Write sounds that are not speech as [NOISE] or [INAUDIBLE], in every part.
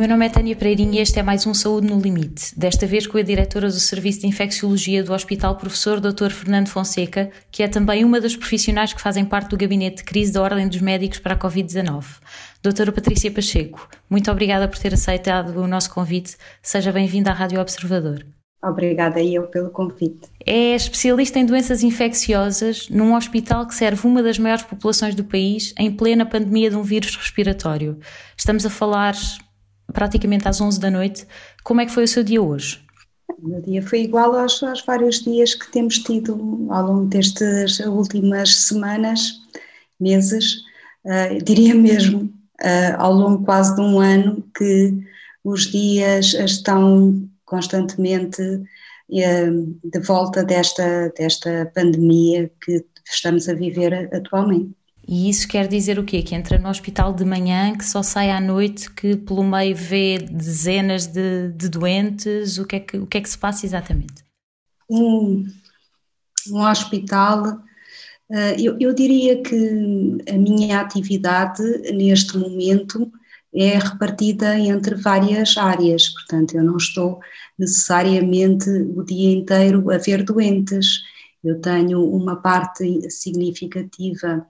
meu nome é Tânia Pereirinha e este é mais um Saúde no Limite. Desta vez com a diretora do Serviço de Infecciologia do Hospital Professor Dr. Fernando Fonseca, que é também uma das profissionais que fazem parte do gabinete de crise da Ordem dos Médicos para a Covid-19. Doutora Patrícia Pacheco, muito obrigada por ter aceitado o nosso convite. Seja bem-vinda à Rádio Observador. Obrigada eu pelo convite. É especialista em doenças infecciosas num hospital que serve uma das maiores populações do país em plena pandemia de um vírus respiratório. Estamos a falar praticamente às 11 da noite. Como é que foi o seu dia hoje? O meu dia foi igual aos, aos vários dias que temos tido ao longo destas últimas semanas, meses, uh, diria mesmo uh, ao longo quase de um ano que os dias estão constantemente uh, de volta desta, desta pandemia que estamos a viver atualmente. E isso quer dizer o quê? Que entra no hospital de manhã, que só sai à noite, que pelo meio vê dezenas de, de doentes? O que, é que, o que é que se passa exatamente? Um, um hospital, eh, eu, eu diria que a minha atividade neste momento é repartida entre várias áreas, portanto, eu não estou necessariamente o dia inteiro a ver doentes. Eu tenho uma parte significativa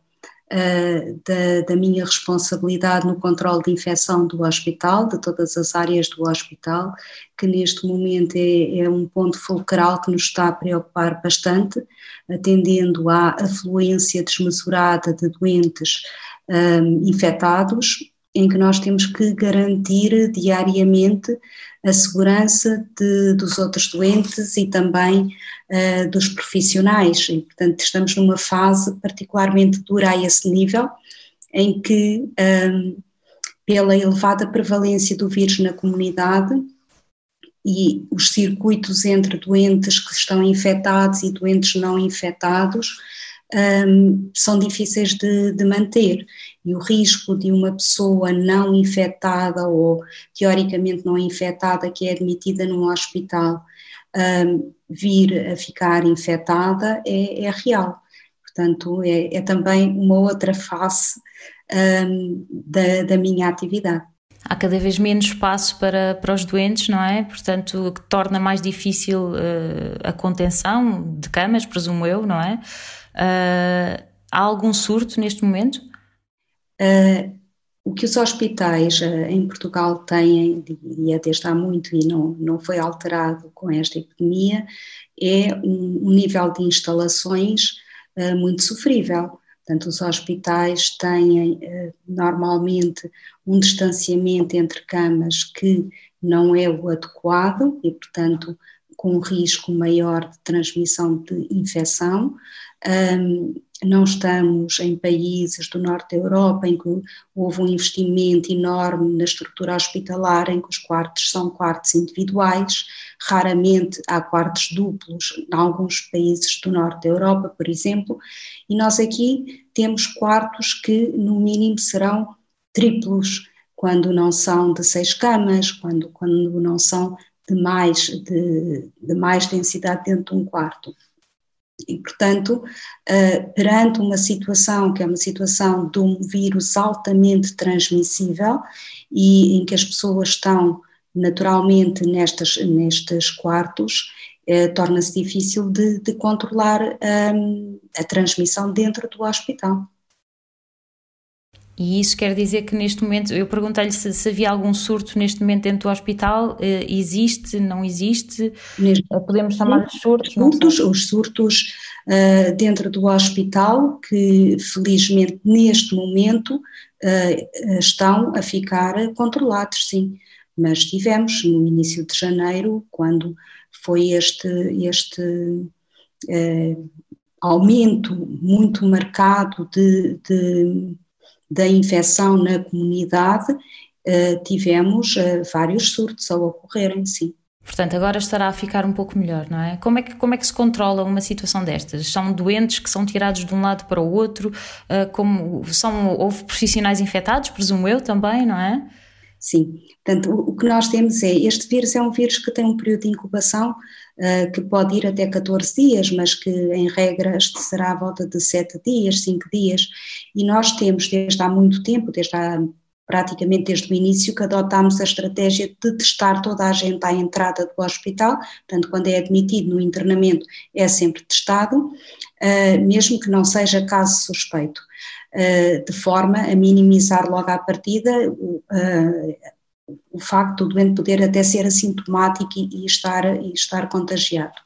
uh, da, da, minha responsabilidade no controle de infecção do hospital, de todas as áreas do hospital, que neste momento é, é um ponto fulcral que nos está a preocupar bastante, atendendo à afluência desmesurada de doentes um, eh, infectados, em que nós temos que garantir diariamente a segurança de, dos outros doentes e também uh, dos profissionais. E, portanto, estamos numa fase particularmente dura a esse nível, em que, um, ehm, pela elevada prevalência do vírus na comunidade e os circuitos entre doentes que estão infectados e doentes não infectados, um, ehm, são difíceis de, de, manter e o risco de uma pessoa não infectada ou teoricamente não infectada que é admitida num hospital um, vir a ficar infectada é, é real. Portanto, é, é, também uma outra face um, da, da minha atividade há cada vez menos espaço para, para os doentes, não é? Portanto, que torna mais difícil uh, a contenção de camas, presumo eu, não é? Uh, há algum surto neste momento? Uh, o que os hospitais uh, em Portugal têm, e é desde há muito e não, não foi alterado com esta epidemia, é um, um nível de instalações uh, muito sofrível. Portanto, os hospitais têm normalmente um distanciamento entre camas que não é o adequado e, portanto, com um risco maior de transmissão de infecção. Um, não estamos em países do norte da Europa em que houve um investimento enorme na estrutura hospitalar, em que os quartos são quartos individuais, raramente há quartos duplos em alguns países do norte da Europa, por exemplo, e nós aqui temos quartos que no mínimo serão triplos, quando não são de seis camas, quando, quando não são de mais, de, de mais densidade dentro de um quarto. E, portanto, uh, perante uma situação que é uma situação de um vírus altamente transmissível e em que as pessoas estão naturalmente nestas, nestes quartos, uh, torna-se difícil de, de controlar um, a transmissão dentro do hospital. E isso quer dizer que neste momento, eu perguntei-lhe se, se, havia algum surto neste momento dentro do hospital, uh, existe, não existe? Neste, Podemos chamar de surtos? surtos os surtos uh, dentro do hospital, que felizmente neste momento uh, estão a ficar controlados, sim. Mas tivemos no início de janeiro, quando foi este, este aumento muito marcado de, de da infecção na comunidade, uh, tivemos uh, vários surtos a ocorrerem, sim. Portanto, agora estará a ficar um pouco melhor, não é? Como é que, como é que se controla uma situação destas? São doentes que são tirados de um lado para o outro? Uh, como, são, houve profissionais infectados, presumo eu também, não é? Sim, portanto, o, o que nós temos é, este vírus é um vírus que tem um período de incubação que pode ir até 14 dias, mas que em regra será à volta de 7 dias, 5 dias, e nós temos desde há muito tempo, desde há praticamente desde o início que adotámos a estratégia de testar toda a gente à entrada do hospital, portanto, quando é admitido no internamento é sempre testado, uh, mesmo que não seja caso suspeito, uh, de forma a minimizar logo à partida o, uh, facto do doente poder até ser assintomático e, e estar, e estar contagiado.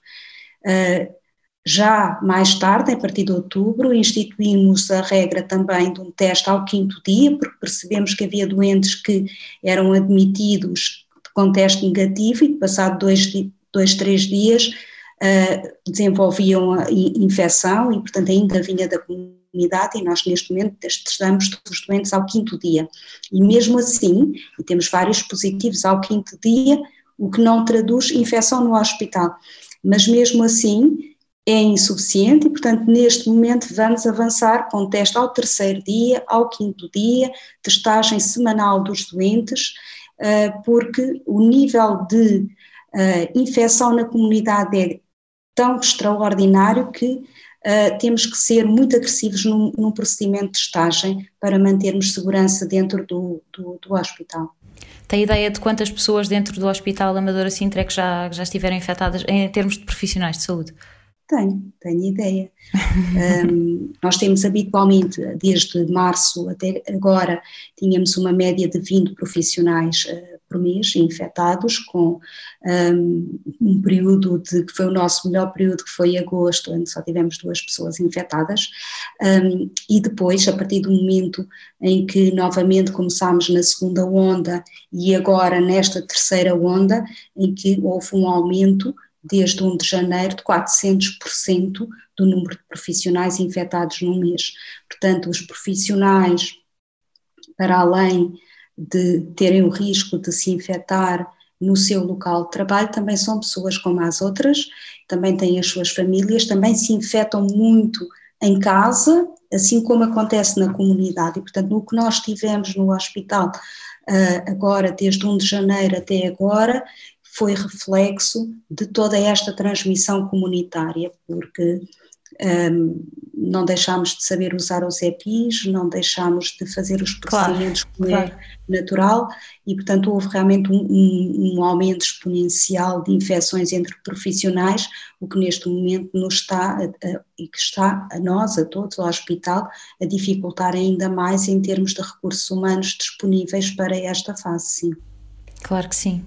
Já mais tarde, a partir de outubro, instituímos a regra também de um teste ao quinto dia, porque percebemos que havia doentes que eram admitidos com teste negativo e passado dois, dois três dias, uh, desenvolviam a infecção e, portanto, ainda vinha da comunidade e nós, neste momento, testamos todos os doentes ao quinto dia. E mesmo assim, e temos vários positivos ao quinto dia, o que não traduz infecção no hospital. Mas mesmo assim, é insuficiente e, portanto, neste momento vamos avançar com teste ao terceiro dia, ao quinto dia, testagem semanal dos doentes, eh, porque o nível de eh, infecção na comunidade é tão extraordinário que eh, temos que ser muito agressivos num, procedimento de testagem para mantermos segurança dentro do, do, do hospital. Tem ideia de quantas pessoas dentro do Hospital Amadora Sintra é que já, já estiveram infectadas em termos de profissionais de saúde? Tenho, tenho ideia. [LAUGHS] um, nós temos habitualmente, desde março até agora, tínhamos uma média de 20 profissionais uh, por mês infectados, com um, um, período de, que foi o nosso melhor período, que foi agosto, onde só tivemos duas pessoas infectadas, um, e depois, a partir do momento em que novamente começámos na segunda onda e agora nesta terceira onda, em que houve um aumento desde 1 de janeiro, de 400% do número de profissionais infectados no mês. Portanto, os profissionais, para além de terem o risco de se infectar no seu local de trabalho, também são pessoas como as outras, também têm as suas famílias, também se infectam muito em casa, assim como acontece na comunidade. E, portanto, no que nós tivemos no hospital ah, agora, desde 1 de janeiro até agora, foi reflexo de toda esta transmissão comunitária, porque um, não deixámos de saber usar os EPIs, não deixámos de fazer os procedimentos claro, como é claro. é natural e, portanto, houve realmente um, um, um, aumento exponencial de infecções entre profissionais, o que neste momento nos está, a, a, e que está a nós, a todos, ao hospital, a dificultar ainda mais em termos de recursos humanos disponíveis para esta fase, sim. Claro que sim.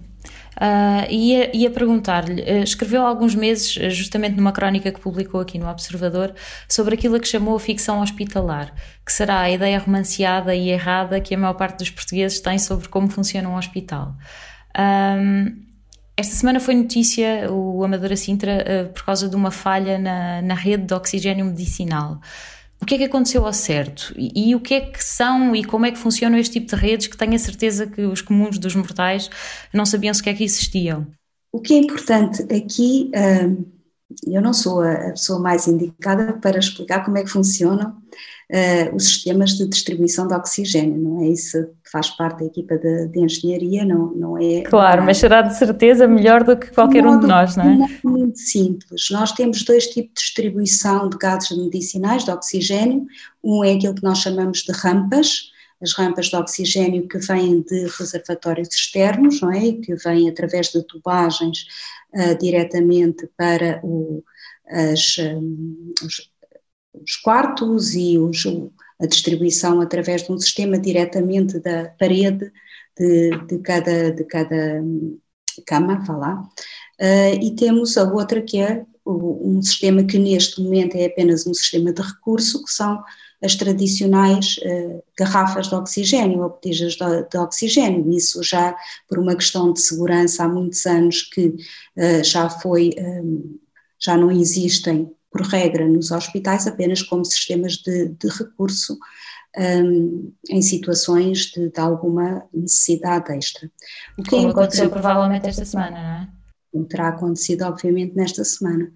Uh, ia, ia perguntar-lhe, uh, escreveu há alguns meses, uh, justamente numa crónica que publicou aqui no Observador, sobre aquilo a que chamou a ficção hospitalar, que será a ideia romanceada e errada que a maior parte dos portugueses tem sobre como funciona um hospital. Um, esta semana foi notícia o Amadora Sintra por causa de uma falha na, na rede de oxigênio medicinal o que é que aconteceu ao certo e, e, o que é que são e como é que funcionam este tipo de redes que tenho a certeza que os comuns dos mortais não sabiam sequer que existiam? O que é importante aqui, hum, eu não sou a pessoa mais indicada para explicar como é que funcionam uh, os sistemas de distribuição de oxigênio, não é? Isso faz parte da equipa de, de engenharia, não, não é. Claro, mas será de certeza melhor do que qualquer um, de nós, não é? Muito simples. Nós temos dois tipos de distribuição de gases medicinais, de oxigênio. Um é aquilo que nós chamamos de rampas, as rampas de oxigênio que vêm de reservatórios externos, não é? Que vêm através de tubagens uh, diretamente para o, as, um, os, os quartos e os, a distribuição através de um sistema diretamente da parede de, de cada, de cada cama, vá lá. Uh, e temos a outra que é um sistema que neste momento é apenas um sistema de recurso, que são as tradicionais uh, garrafas de oxigênio ou botijas de, de, oxigênio. Isso já por uma questão de segurança há muitos anos que uh, já foi, um, já não existem por regra, nos hospitais apenas como sistemas de, de recurso um, em situações de, de, alguma necessidade extra. O que Como é aconteceu provavelmente esta semana, não é? Terá acontecido, obviamente, nesta semana.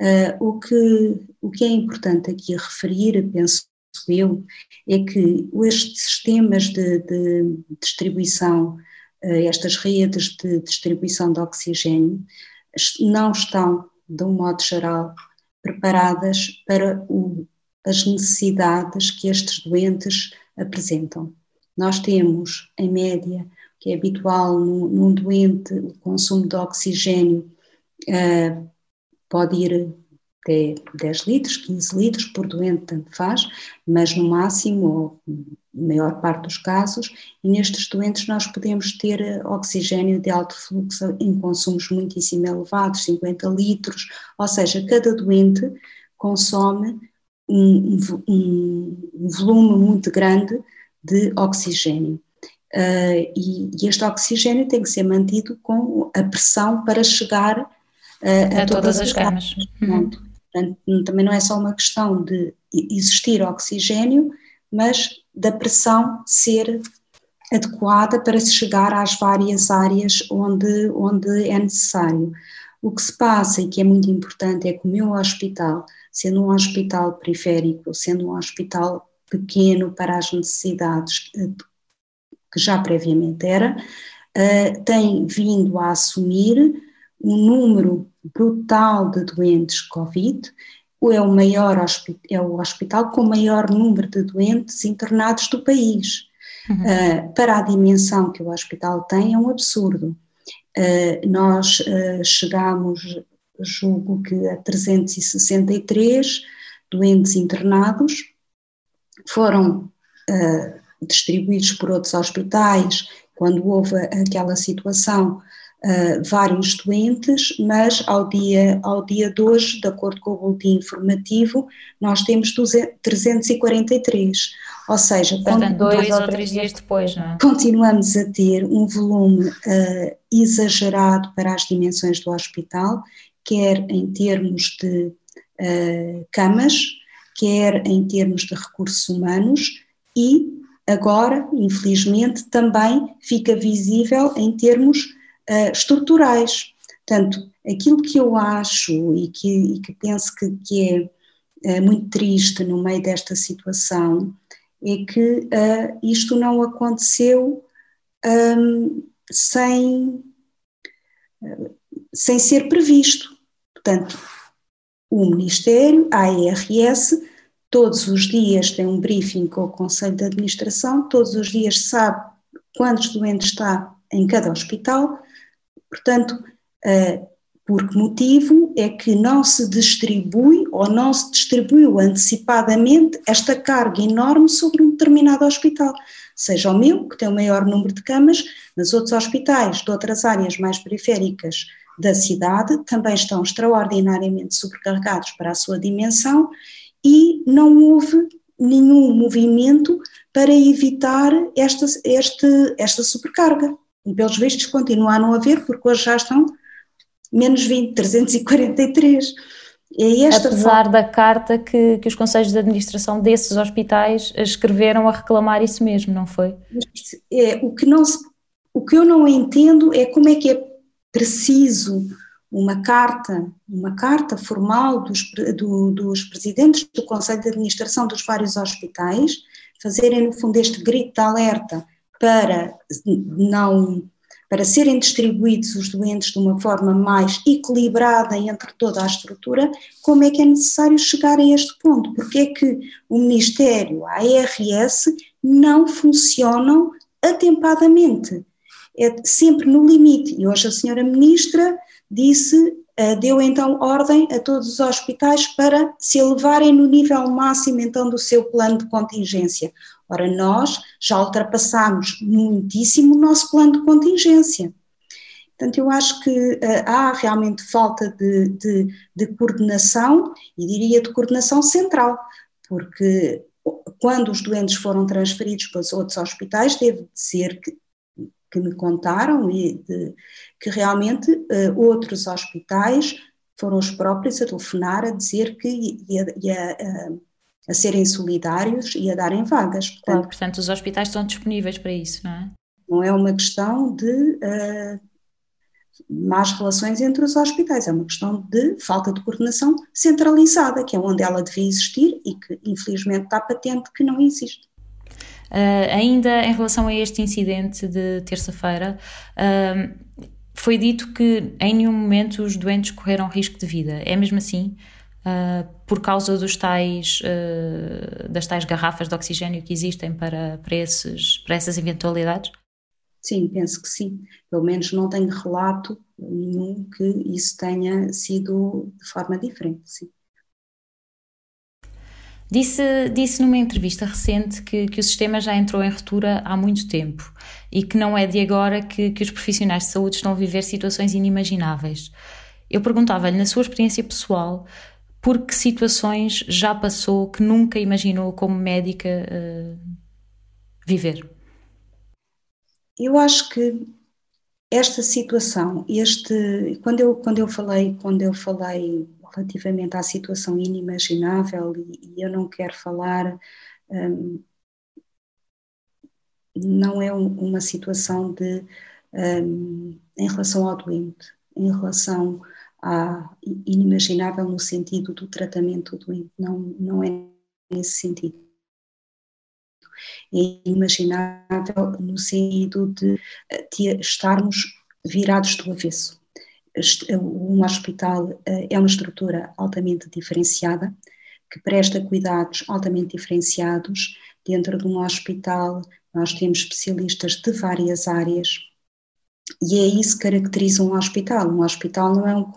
Uh, o, que, o que é importante aqui referir, penso eu, é que estes sistemas de, de distribuição, uh, estas redes de distribuição de oxigênio, não estão, de um modo geral, preparadas para o, as necessidades que estes doentes apresentam. nós temos, em média, que é habitual num, num doente, o consumo de oxigênio uh, pode ir até 10 litros, 15 litros por doente, tanto faz, mas no máximo, ou maior parte dos casos, e nestes doentes nós podemos ter eh, oxigênio de alto fluxo em consumos muitíssimo elevados, 50 litros, ou seja, cada doente consome um, um, um volume muito grande de oxigênio. Uh, e, e, este oxigênio tem que ser mantido com a pressão para chegar uh, a, a, todas, todas as camas. Portanto, também não é só uma questão de existir oxigênio, mas da pressão ser adequada para se chegar às várias áreas onde, onde é necessário. O que se passa e que é muito importante é que o meu hospital, sendo um hospital periférico, sendo um hospital pequeno para as necessidades que já previamente era, uh, tem vindo a assumir um número brutal de doentes Covid, é o maior é o hospital com o maior número de doentes internados do país. Uhum. Uh, para a dimensão que o hospital tem, é um absurdo. Uh, nós uh, chegamos, julgo que a 363 doentes internados, foram distribuídos por outros hospitais, quando houve aquela situação, uh, vários doentes, mas ao dia, ao dia de hoje, de acordo com o boletim informativo, nós temos 200, 343. Ou seja, Portanto, dois ou três dias depois, não é? Continuamos a ter um volume uh, exagerado para as dimensões do hospital, quer em termos de uh, camas, quer em termos de recursos humanos e agora, infelizmente, também fica visível em termos uh, estruturais. Portanto, aquilo que eu acho e que, e que penso que, que é uh, muito triste no meio desta situação é que uh, isto não aconteceu um, sem, sem ser previsto. Portanto, o Ministério, a ARS, todos os dias tem um briefing com o Conselho de Administração, todos os dias sabe quantos doentes está em cada hospital, portanto, uh, por que motivo é que não se distribui ou não se distribuiu antecipadamente esta carga enorme sobre um determinado hospital, seja o meu, que tem o maior número de camas, mas outros hospitais de outras áreas mais periféricas da cidade também estão extraordinariamente sobrecarregados para a sua dimensão e não houve nenhum movimento para evitar esta, este, esta sobrecarga. E pelos vistos continua a não haver, porque hoje já estão menos 20, 343. É Apesar da carta que, que os conselhos de administração desses hospitais escreveram a reclamar isso mesmo, não foi? É, o, que não se, o que eu não entendo é como é que é preciso uma carta, uma carta formal dos, do, dos presidentes do Conselho de Administração dos vários hospitais, fazerem no fundo este grito de alerta para não para serem distribuídos os doentes de uma forma mais equilibrada entre toda a estrutura, como é que é necessário chegar a este ponto? Porque é que o Ministério, a ARS, não funcionam atempadamente, é sempre no limite. E hoje a senhora Ministra disse, eh, deu então ordem a todos os hospitais para se elevarem no nível máximo então do seu plano de contingência. Ora, nós já ultrapassamos muitíssimo o nosso plano de contingência. Portanto, eu acho que uh, há realmente falta de, de, de, coordenação, e diria de coordenação central, porque quando os doentes foram transferidos para os outros hospitais, devo dizer que que me contaram e de, que realmente uh, outros hospitais foram os próprios a telefonar a dizer que ia, ia uh, a serem solidários e a darem vagas. Portanto, claro, portanto, os hospitais estão disponíveis para isso, não é? Não é uma questão de uh, más relações entre os hospitais, é uma questão de falta de coordenação centralizada, que é onde ela devia existir e que infelizmente está patente que não existe. Uh, ainda em relação a este incidente de terça-feira, uh, foi dito que em nenhum momento os doentes correram risco de vida. É mesmo assim? uh, por causa dos tais, das tais garrafas de oxigênio que existem para, para, esses, para essas eventualidades? Sim, penso que sim. Pelo menos não tenho relato nenhum que isso tenha sido de forma diferente, sim. Disse, disse numa entrevista recente que, que o sistema já entrou em ruptura há muito tempo e que não é de agora que, que os profissionais de saúde estão a viver situações inimagináveis. Eu perguntava-lhe, na sua experiência pessoal, por que situações já passou que nunca imaginou como médica uh, viver? Eu acho que esta situação, este, quando eu quando eu falei quando eu falei relativamente à situação inimaginável e, e eu não quero falar um, não é um, uma situação de um, em relação ao doente, em relação a inimaginável no sentido do tratamento do doente, não não é nesse sentido é inimaginável no sentido de, de estarmos virados do avesso. Um hospital eh, é uma estrutura altamente diferenciada, que presta cuidados altamente diferenciados. Dentro de um hospital, nós temos especialistas de várias áreas, e é isso que caracteriza um hospital. Um hospital não é um,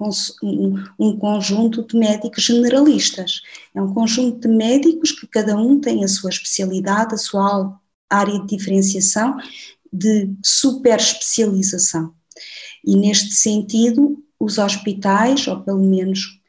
um, um, conjunto de médicos generalistas, é um conjunto de médicos que cada um tem a sua especialidade, a sua área de diferenciação, de super especialização. E neste sentido, os hospitais, ou pelo menos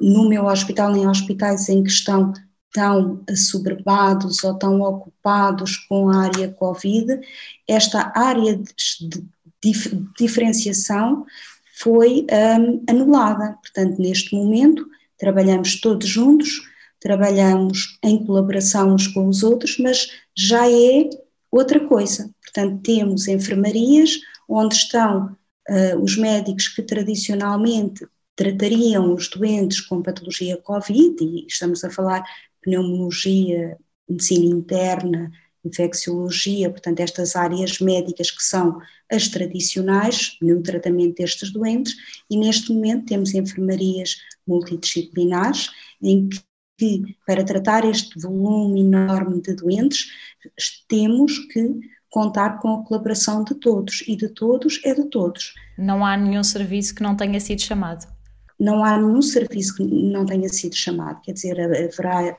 no meu hospital, nem hospitais em que estão tão assoberbados ou tão ocupados com a área Covid, esta área de, de dif diferenciação foi um, anulada. Portanto, neste momento, trabalhamos todos juntos, trabalhamos em colaboração uns com os outros, mas já é outra coisa. Portanto, temos enfermarias onde estão uh, os médicos que tradicionalmente tratariam os doentes com patologia Covid, e estamos a falar pneumologia, medicina interna, infecciologia, portanto, estas áreas médicas que são as tradicionais no tratamento destes doentes, e neste momento temos enfermarias multidisciplinares em que que para tratar este volume enorme de doentes temos que contar com a colaboração de todos e de todos é de todos. Não há nenhum serviço que não tenha sido chamado. Não há nenhum serviço que não tenha sido chamado, quer dizer, haverá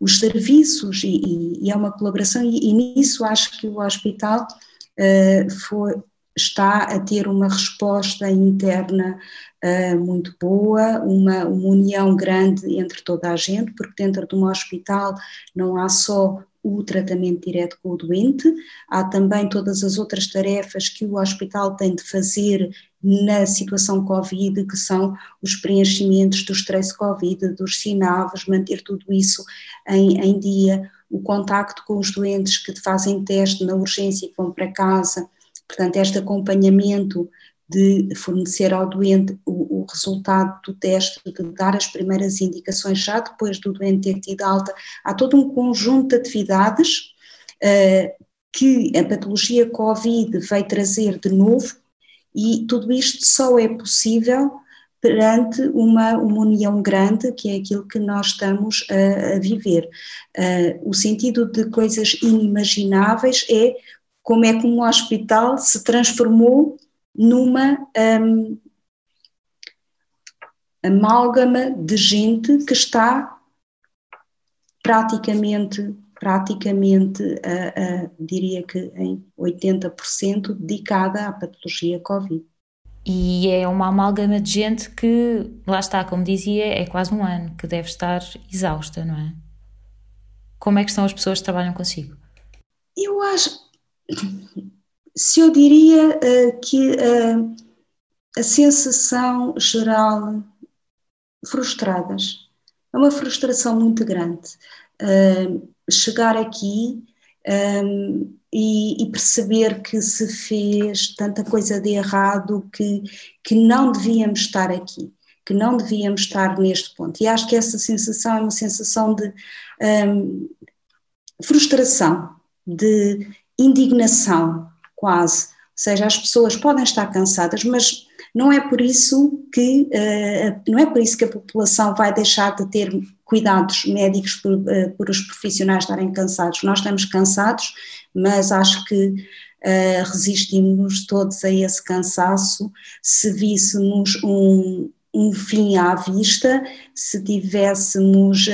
os serviços e, e é uma colaboração e, e, nisso acho que o hospital uh, foi, está a ter uma resposta interna uh, muito boa, uma, uma união grande entre toda a gente, porque dentro de um hospital não há só o tratamento direto com o doente, há também todas as outras tarefas que o hospital tem de fazer na situação Covid, que são os preenchimentos do stress Covid, dos sinavos, manter tudo isso em, em dia, o contacto com os doentes que fazem teste na urgência e vão para casa, portanto, este acompanhamento de fornecer ao doente o, o, resultado do teste, de dar as primeiras indicações já depois do doente ter tido alta. Há todo um conjunto de atividades uh, que a patologia Covid vai trazer de novo e tudo isto só é possível perante uma, uma união grande, que é aquilo que nós estamos a, a viver. Uh, o sentido de coisas inimagináveis é como é que um hospital se transformou numa um, amálgama de gente que está praticamente, praticamente a, a, diria que em 80% dedicada à patologia Covid. E é uma amálgama de gente que, lá está, como dizia, é quase um ano, que deve estar exausta, não é? Como é que estão as pessoas que trabalham consigo? Eu acho, se eu diria uh, que uh, a sensação geral frustradas é uma frustração muito grande. Uh, chegar aqui um, e, e, perceber que se fez tanta coisa de errado que, que não devíamos estar aqui, que não devíamos estar neste ponto. E acho que essa sensação é uma sensação de um, frustração, de indignação, quase. Ou seja, as pessoas podem estar cansadas, mas não é por isso que não é por isso que a população vai deixar de ter cuidados médicos por, por os profissionais estarem cansados. Nós estamos cansados, mas acho que uh, resistimos todos a esse cansaço se víssemos um, um fim à vista, se tivéssemos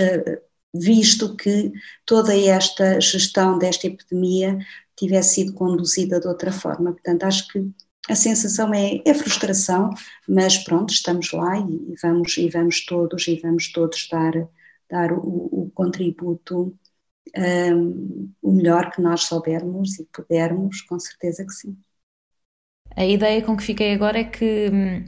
visto que toda esta gestão desta epidemia tivesse sido conduzida de outra forma. Portanto, acho que a sensação é, é frustração, mas pronto, estamos lá e, vamos, e vamos todos e vamos todos dar, dar o, o contributo um, o melhor que nós soubermos e pudermos, com certeza que sim. A ideia com que fiquei agora é que hum,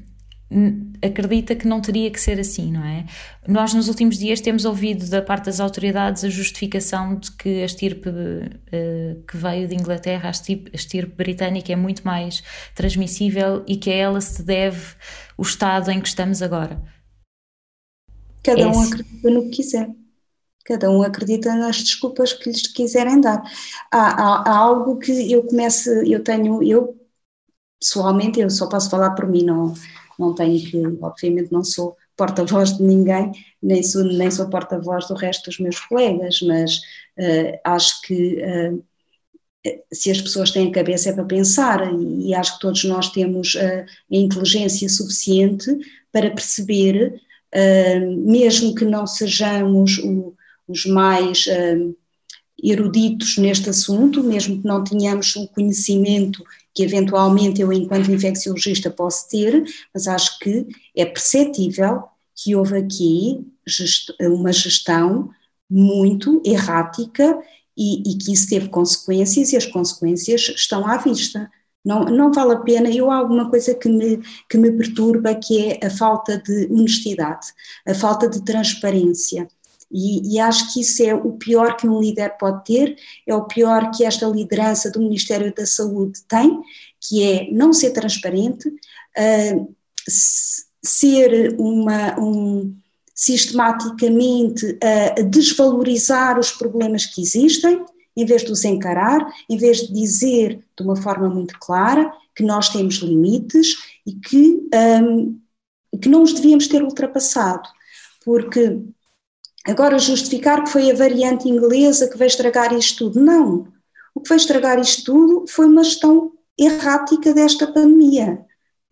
acredita que não teria que ser assim, não é? Nós nos últimos dias temos ouvido da parte das autoridades a justificação de que a estirpe uh, que veio de Inglaterra, a estirpe, a estirpe britânica, é muito mais transmissível e que a ela se deve o estado em que estamos agora. Cada é um acredita no que quiser. Cada um acredita nas desculpas que lhes quiserem dar. Há, há, há, algo que eu começo, eu tenho, eu pessoalmente, eu só posso falar por mim, não, não tenho que, obviamente não sou porta-voz de ninguém, nem sou, nem sou porta-voz do resto dos meus colegas, mas uh, acho que uh, se as pessoas têm a cabeça é para pensar e, acho que todos nós temos uh, a inteligência suficiente para perceber, mesmo que não sejamos o, os mais eruditos neste assunto, mesmo que não tenhamos o conhecimento que eventualmente eu, enquanto infecciologista, posso ter, mas acho que é perceptível que houve aqui gest uma gestão muito errática e, e, que isso teve consequências e as consequências estão à vista. Não, não vale a pena, eu há alguma coisa que me, que me perturba que é a falta de honestidade, a falta de transparência. E, e, acho que isso é o pior que um líder pode ter, é o pior que esta liderança do Ministério da Saúde tem, que é não ser transparente, uh, ser uma, um, sistematicamente a desvalorizar os problemas que existem, em vez de os encarar, em vez de dizer de uma forma muito clara que nós temos limites e que, um, que não os devíamos ter ultrapassado, porque Agora, justificar que foi a variante inglesa que veio estragar isto tudo. Não. O que veio estragar isto tudo foi uma gestão errática desta pandemia.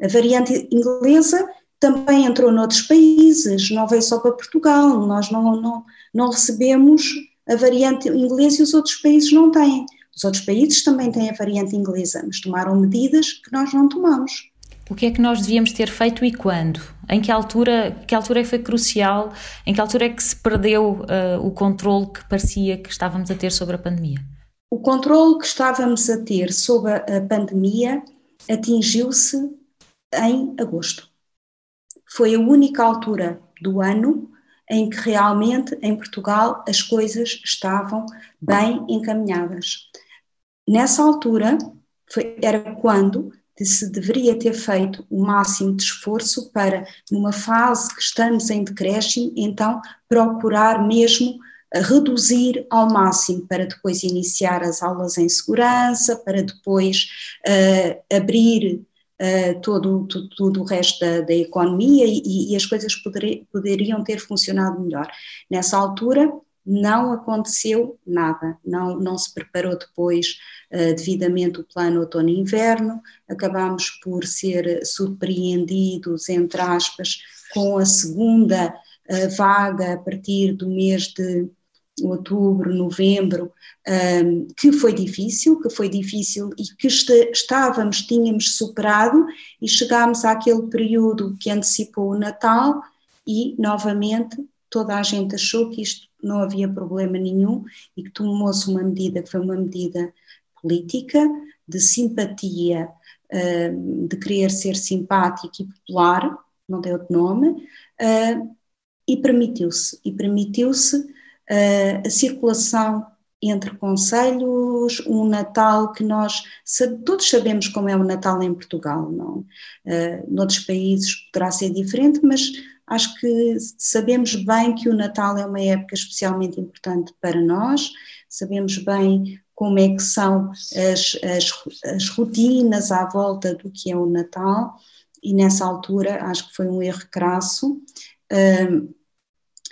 A variante inglesa também entrou noutros países, não veio só para Portugal. Nós não, não, não recebemos a variante inglesa e os outros países não têm. Os outros países também têm a variante inglesa, mas tomaram medidas que nós não tomamos. O que é que nós devíamos ter feito e quando? Em que altura, que altura é que foi crucial? Em que altura é que se perdeu uh, o controle que parecia que estávamos a ter sobre a pandemia? O controle que estávamos a ter sobre a pandemia atingiu-se em agosto. Foi a única altura do ano em que realmente em Portugal as coisas estavam bem encaminhadas. Nessa altura foi, era quando de se deveria ter feito o máximo de esforço para, numa fase que estamos em decréscimo, então procurar mesmo eh, reduzir ao máximo para depois iniciar as aulas em segurança, para depois uh, abrir uh, todo, todo, todo, o resto da, da economia e, e, as coisas poder, poderiam ter funcionado melhor. Nessa altura, não aconteceu nada, não, não se preparou depois uh, devidamente o plano outono e inverno, acabámos por ser surpreendidos, entre aspas, com a segunda uh, vaga a partir do mês de outubro, novembro, ehm, que foi difícil, que foi difícil e que estávamos, tínhamos superado e chegámos àquele período que antecipou o Natal e novamente toda a gente achou que isto não havia problema nenhum e que tomou-se uma medida que foi uma medida política, de simpatia, hum, de querer ser simpático e popular, não tem outro nome, hum, e permitiu-se, e permitiu-se hum, a circulação entre conselhos, um Natal que nós todos sabemos como é o Natal em Portugal, não? Noutros países poderá ser diferente, mas acho que sabemos bem que o Natal é uma época especialmente importante para nós, sabemos bem como é que são as, as, as rotinas à volta do que é o Natal e nessa altura acho que foi um erro crasso. Um,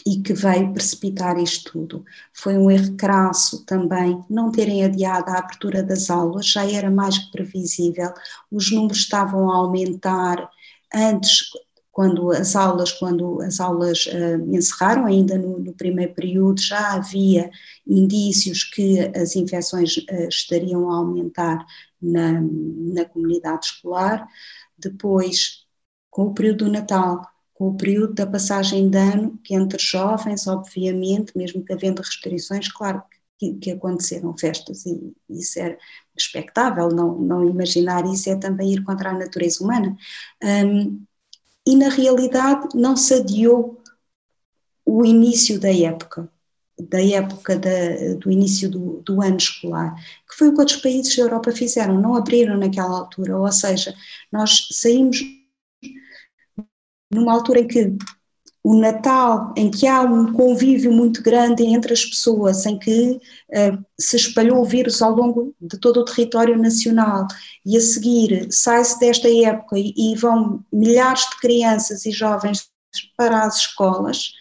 e que veio precipitar isto tudo. Foi um erro crasso também não terem adiado a abertura das aulas, já era mais que previsível, os números estavam a aumentar antes, quando as aulas, quando as aulas uh, encerraram, ainda no, no, primeiro período, já havia indícios que as infecções uh, estariam a aumentar na, na comunidade escolar. Depois, com o período do Natal, com o período da passagem de ano, que entre jovens, obviamente, mesmo que havendo restrições, claro que, que aconteceram festas e isso era expectável, não, não imaginar isso é também ir contra a natureza humana. Um, e na realidade não se adiou o início da época, da época da, do início do, do, ano escolar, que foi o que outros países da Europa fizeram, não abriram naquela altura, ou seja, nós saímos numa altura em que o Natal, em que há um convívio muito grande entre as pessoas, em que uh, se espalhou o vírus ao longo de todo o território nacional, e a seguir sai-se desta época e, e, vão milhares de crianças e jovens para as escolas,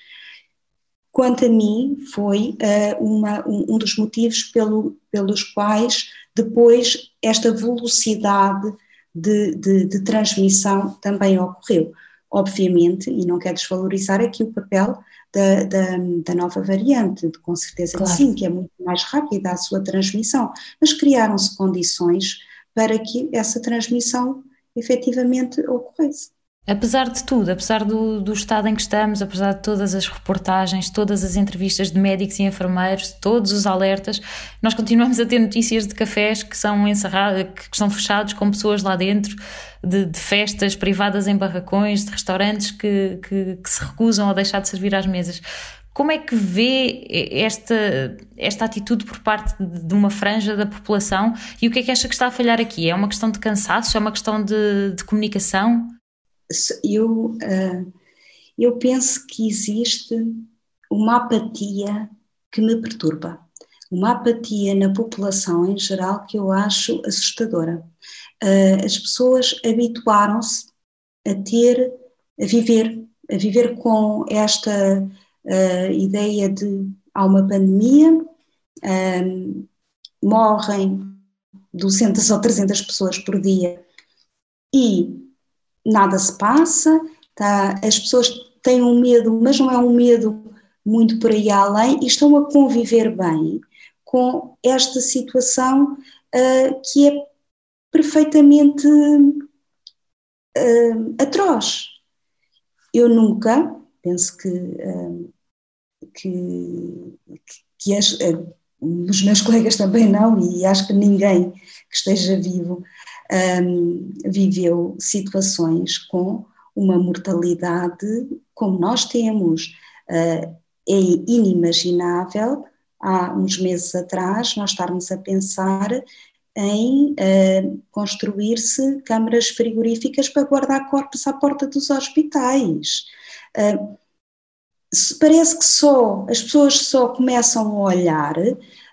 quanto a mim, foi uh, uma, um, um, dos motivos pelo, pelos quais depois esta velocidade de, de, de transmissão também ocorreu obviamente, e não quero desvalorizar aqui o papel da, da, da nova variante, com certeza claro. que sim, que é muito mais rápida a sua transmissão, mas criaram-se condições para que essa transmissão efetivamente ocorresse. Apesar de tudo, apesar do, do estado em que estamos, apesar de todas as reportagens, todas as entrevistas de médicos e enfermeiros, todos os alertas, nós continuamos a ter notícias de cafés que são encerrados, que são fechados com pessoas lá dentro, de, de festas privadas em barracões, de restaurantes que, que, que se recusam a deixar de servir às mesas. Como é que vê esta, esta atitude por parte de uma franja da população e o que é que acha que está a falhar aqui? É uma questão de cansaço? É uma questão de, de comunicação? Eu, uh, eu penso que existe uma apatia que me perturba, uma apatia na população em geral que eu acho assustadora. Uh, as pessoas habituaram-se a ter, a viver, a viver com esta uh, ideia de há uma pandemia, morrem 200 ou 300 pessoas por dia e nada se passa, tá? as pessoas têm um medo, mas não é um medo muito por aí além, e estão a conviver bem com esta situação uh, que é perfeitamente uh, atroz. Eu nunca, penso que, uh, que, que as, os meus colegas também não, e acho que ninguém que esteja vivo um, viveu situações com uma mortalidade como nós temos. Uh, é inimaginável, há uns meses atrás, nós estarmos a pensar em uh, construir-se câmaras frigoríficas para guardar corpos à porta dos hospitais. Uh, parece que só as pessoas só começam a olhar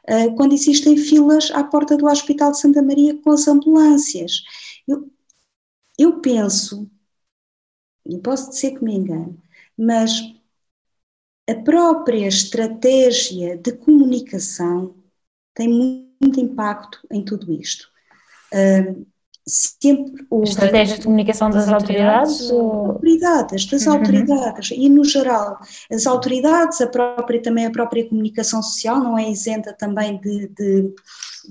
uh, quando existem filas à porta do Hospital de Santa Maria com as ambulâncias. Eu, eu penso, não posso dizer que me engano, mas a própria estratégia de comunicação tem muito impacto em tudo isto. Uh, sempre houve. Estratégias de comunicação das, das autoridades? Autoridades, das uhum. autoridades. E, no geral, as autoridades, a própria, também a própria comunicação social não é isenta também de, de,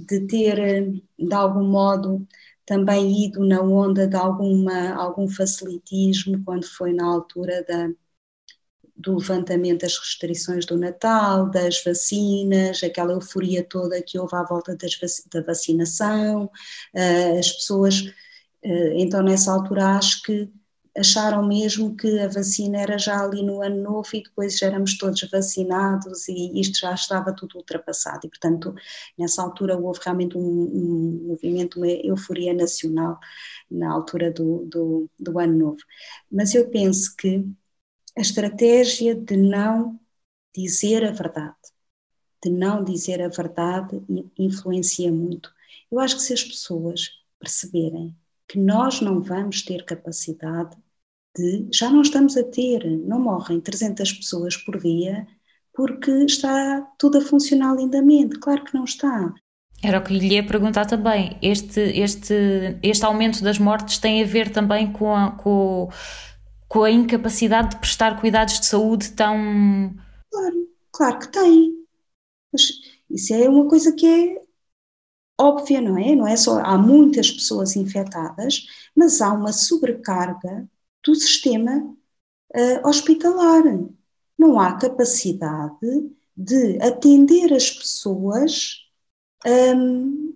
de ter, de algum modo, também ido na onda de alguma, algum facilitismo quando foi na altura da do levantamento das restrições do Natal, das vacinas, aquela euforia toda que houve à volta das, da vacinação, uh, as pessoas, uh, então nessa altura acho que acharam mesmo que a vacina era já ali no ano novo e depois já éramos todos vacinados e isto já estava tudo ultrapassado e portanto nessa altura houve realmente um, um movimento, uma euforia nacional na altura do, do, do ano novo. Mas eu penso que a estratégia de não dizer a verdade, de não dizer a verdade influencia muito. Eu acho que se as pessoas perceberem que nós não vamos ter capacidade de, já não estamos a ter, não morrem 300 pessoas por dia porque está tudo a funcionar lindamente, claro que não está. Era o que lhe ia perguntar também. Este, este, este aumento das mortes tem a ver também com a, com, com a incapacidade de prestar cuidados de saúde tão. Claro, claro que tem. Mas isso é uma coisa que é óbvia, não é? Não é só. Há muitas pessoas infectadas, mas há uma sobrecarga do sistema uh, hospitalar. Não há capacidade de atender as pessoas um,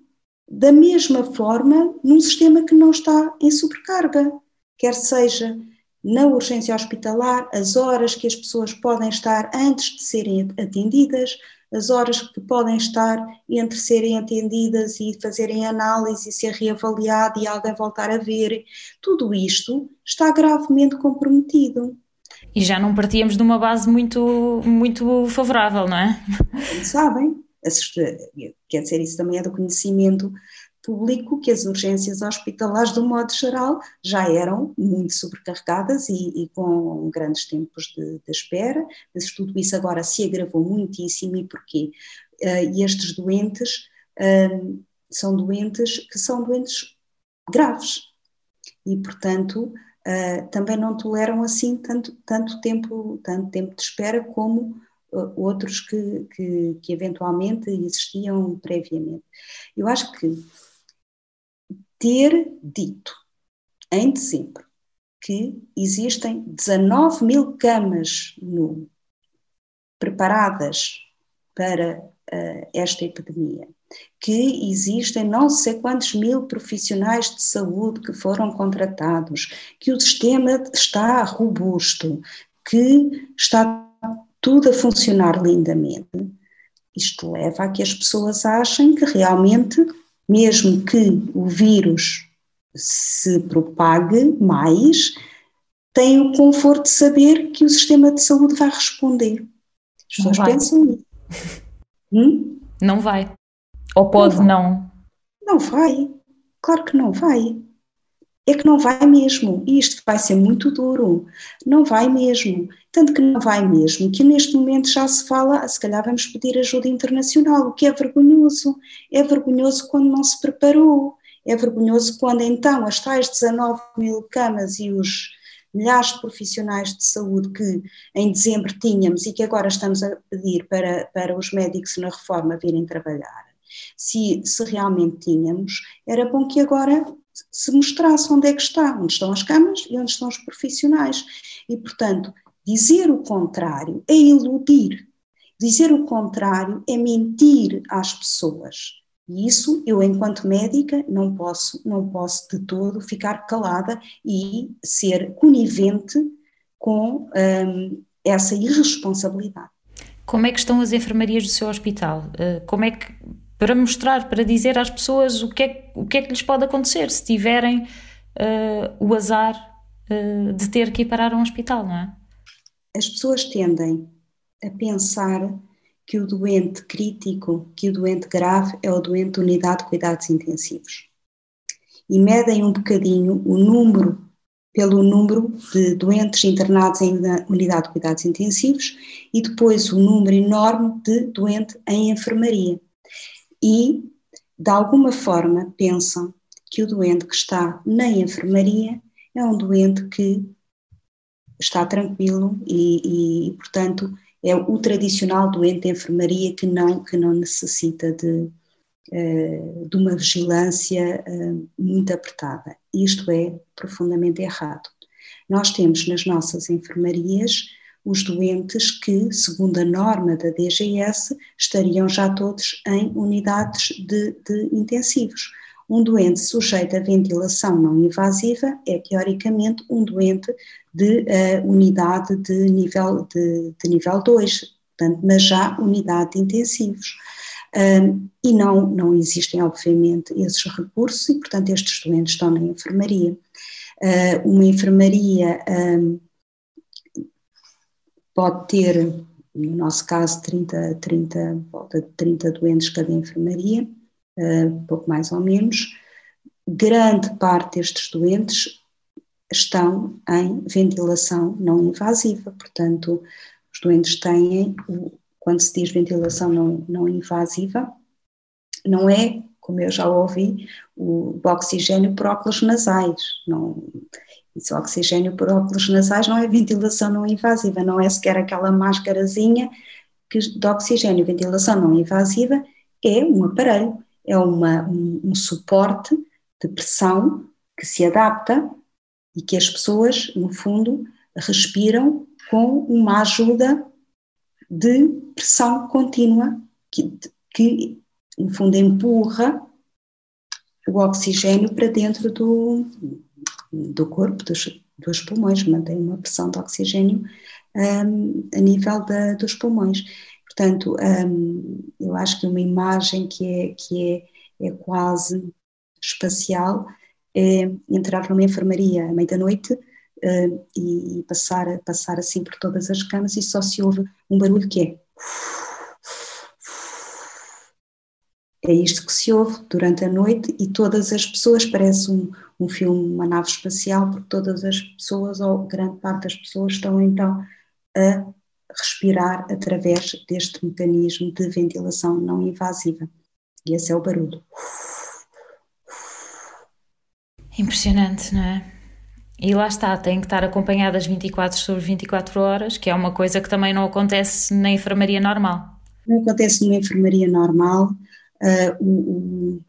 da mesma forma num sistema que não está em sobrecarga, quer seja na urgência hospitalar, as horas que as pessoas podem estar antes de serem atendidas, as horas que podem estar entre serem atendidas e fazerem análise e ser reavaliado e alguém voltar a ver, tudo isto está gravemente comprometido. E já não partíamos de uma base muito, muito favorável, não é? Como sabem, quer dizer, isso também é do conhecimento público que as urgências hospitalares, do modo geral, já eram muito sobrecarregadas e, e com grandes tempos de, de, espera, mas tudo isso agora se agravou muitíssimo e porquê? Uh, estes doentes uh, são doentes que são doentes graves e, portanto, uh, também não toleram assim tanto, tanto, tempo, tanto tempo de espera como outros que, que, que, eventualmente existiam previamente. Eu acho que ter dito em dezembro que existem 19 mil camas no, preparadas para uh, esta epidemia, que existem não sei quantos mil profissionais de saúde que foram contratados, que o sistema está robusto, que está tudo a funcionar lindamente, isto leva a que as pessoas achem que realmente, mesmo que o vírus se propague mais, têm o conforto de saber que o sistema de saúde vai responder. As pessoas pensam nisso. [LAUGHS] Hum? Não vai. Ou pode não, não. Não vai. Claro que não vai é que não vai mesmo, e isto vai ser muito duro, não vai mesmo, tanto que não vai mesmo, que neste momento já se fala, se calhar vamos pedir ajuda internacional, o que é vergonhoso, é vergonhoso quando não se preparou, é vergonhoso quando então as tais 19 mil camas e os milhares de profissionais de saúde que em dezembro tínhamos e que agora estamos a pedir para, para os médicos na reforma virem trabalhar, se, se realmente tínhamos, era bom que agora se mostrasse onde é que está, onde estão as camas e onde estão os profissionais. E, portanto, dizer o contrário é iludir. Dizer o contrário é mentir às pessoas. E isso eu, enquanto médica, não posso, não posso de todo ficar calada e ser conivente com hum, essa irresponsabilidade. Como é que estão as enfermarias do seu hospital? Eh, como é que para mostrar, para dizer às pessoas o que é, o que, é que lhes pode acontecer se tiverem uh, o azar uh, de ter que ir parar a um hospital, não é? As pessoas tendem a pensar que o doente crítico, que o doente grave é o doente de unidade de cuidados intensivos. E medem um bocadinho o número pelo número de doentes internados em unidade de cuidados intensivos e depois o número enorme de doente em enfermaria e, de alguma forma, pensam que o doente que está na enfermaria é um doente que está tranquilo e, e, portanto, é o tradicional doente de enfermaria que não, que não necessita de, uh, de uma vigilância uh, muito apertada. Isto é profundamente errado. Nós temos nas nossas enfermarias os doentes que, segundo a norma da DGS, estariam já todos em unidades de, de intensivos. Um doente sujeito a ventilação não invasiva é, teoricamente, um doente de uh, unidade de nível, de, de nível 2, portanto, mas já unidade de intensivos. Um, e não, não existem, obviamente, esses recursos e, portanto, estes doentes estão na enfermaria. Uh, uma enfermaria um, pode ter, no nosso caso, 30, 30, volta de 30 doentes cada enfermaria, uh, pouco mais ou menos, grande parte destes doentes estão em ventilação não invasiva, portanto, os doentes têm, quando se diz ventilação não, não invasiva, não é, como eu já ouvi, o, o oxigênio por óculos nasais, não, isso, oxigênio por óculos nasais não é ventilação não invasiva, não é sequer aquela máscarazinha que, de oxigênio. Ventilação não invasiva é um aparelho, é uma, um, um suporte de pressão que se adapta e que as pessoas, no fundo, respiram com uma ajuda de pressão contínua que, que no fundo, empurra o oxigênio para dentro do, do corpo, dos, dos pulmões, mantém uma pressão de oxigênio um, a nível da, dos pulmões. Portanto, um, eu acho que uma imagem que é, que é, é quase espacial é entrar numa enfermaria à meia-noite uh, e passar, passar assim por todas as camas e só se ouve um barulho que é. É isto que se ouve durante a noite e todas as pessoas, parece um, um filme, uma nave espacial, porque todas as pessoas, ou grande parte das pessoas, estão então a respirar através deste mecanismo de ventilação não invasiva. E esse é o barulho. Impressionante, não é? E lá está, tem que estar acompanhadas 24 sobre 24 horas, que é uma coisa que também não acontece na enfermaria normal. Não acontece numa enfermaria normal. Uh, o, o,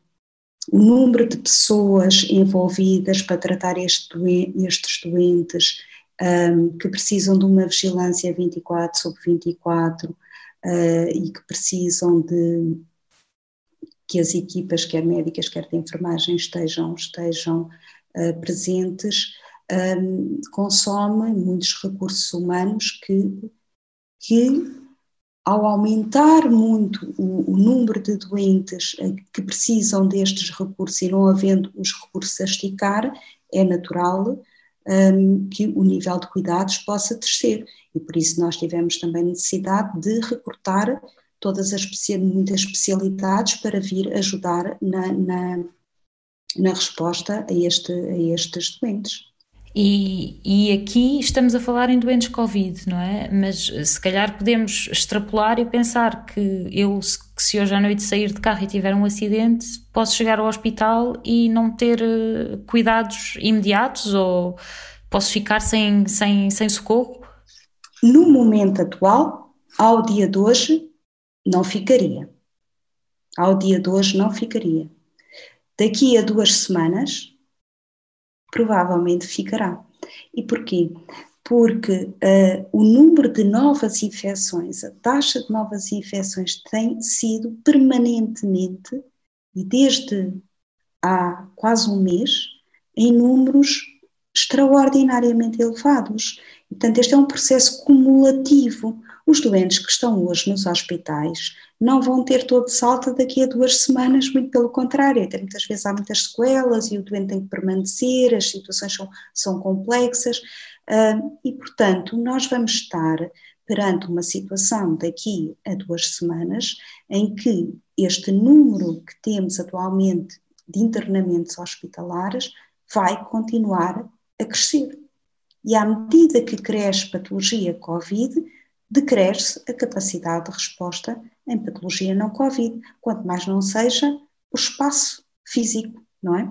número de pessoas envolvidas para tratar este doen estes doentes um, que precisam de uma vigilância 24 sobre 24 uh, e que precisam de que as equipas, quer médicas, quer de enfermagem, estejam, estejam uh, presentes, um, consome muitos recursos humanos que, que ao aumentar muito o, o, número de doentes que precisam destes recursos e não havendo os recursos a esticar, é natural um, que o nível de cuidados possa descer. E por isso nós tivemos também necessidade de recortar todas as muitas especialidades para vir ajudar na, na, na resposta a, este, a estes doentes. E, e, aqui estamos a falar em doentes Covid, não é? Mas se calhar podemos extrapolar e pensar que eu, que se hoje à noite sair de carro e tiver um acidente, posso chegar ao hospital e não ter eh, cuidados imediatos ou posso ficar sem, sem, sem socorro? No momento atual, ao dia de hoje, não ficaria. Ao dia de hoje, não ficaria. Daqui a duas semanas, provavelmente ficará. E porquê? Porque uh, o número de novas infecções, a taxa de novas infecções tem sido permanentemente, e desde há quase um mês, em números extraordinariamente elevados. Portanto, este é um processo cumulativo. Os doentes que estão hoje nos hospitais não vão ter todo salto daqui a duas semanas, muito pelo contrário, até muitas vezes há muitas sequelas e o doente tem que permanecer, as situações são, são complexas uh, e, portanto, nós vamos estar perante uma situação daqui a duas semanas em que este número que temos atualmente de internamentos hospitalares vai continuar a crescer. E à medida que cresce patologia Covid, decresce a capacidade de resposta em patologia não Covid, quanto mais não seja o espaço físico, não é?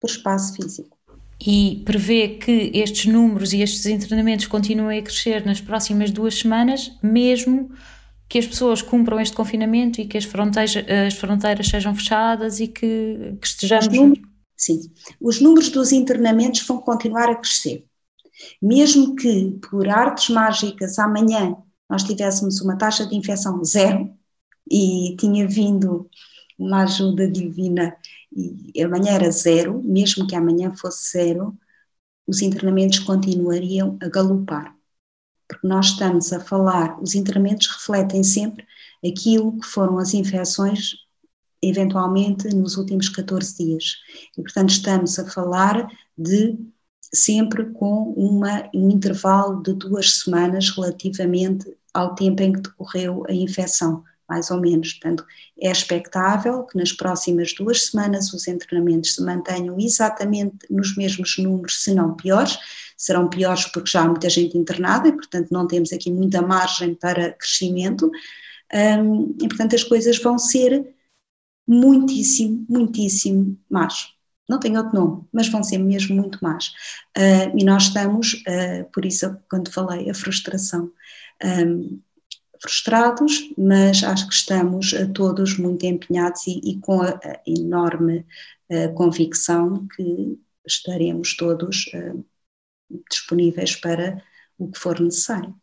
Por espaço físico. E prevê que estes números e estes internamentos continuem a crescer nas próximas duas semanas, mesmo que as pessoas cumpram este confinamento e que as fronteiras, as fronteiras sejam fechadas e que, que estejamos. sim, os números dos internamentos vão continuar a crescer. Mesmo que, por artes mágicas, amanhã nós tivéssemos uma taxa de infecção zero e tinha vindo uma ajuda divina e amanhã era zero, mesmo que amanhã fosse zero, os internamentos continuariam a galopar. Porque nós estamos a falar, os internamentos refletem sempre aquilo que foram as infecções, eventualmente nos últimos 14 dias. E, portanto, estamos a falar de sempre com uma, um intervalo de duas semanas relativamente ao tempo em que decorreu a infecção. Mais ou menos. Portanto, é expectável que nas próximas duas semanas os treinamentos se mantenham exatamente nos mesmos números, se não piores. Serão piores porque já há muita gente internada e, portanto, não temos aqui muita margem para crescimento. Um, e, portanto, as coisas vão ser muitíssimo, muitíssimo más. Não tem outro nome, mas vão ser mesmo muito más. Uh, e nós estamos, uh, por isso, quando falei, a frustração. Um, frustrados, mas acho que estamos todos muito empenhados e, e com a, enorme uh, convicção que estaremos todos uh, disponíveis para o que for necessário.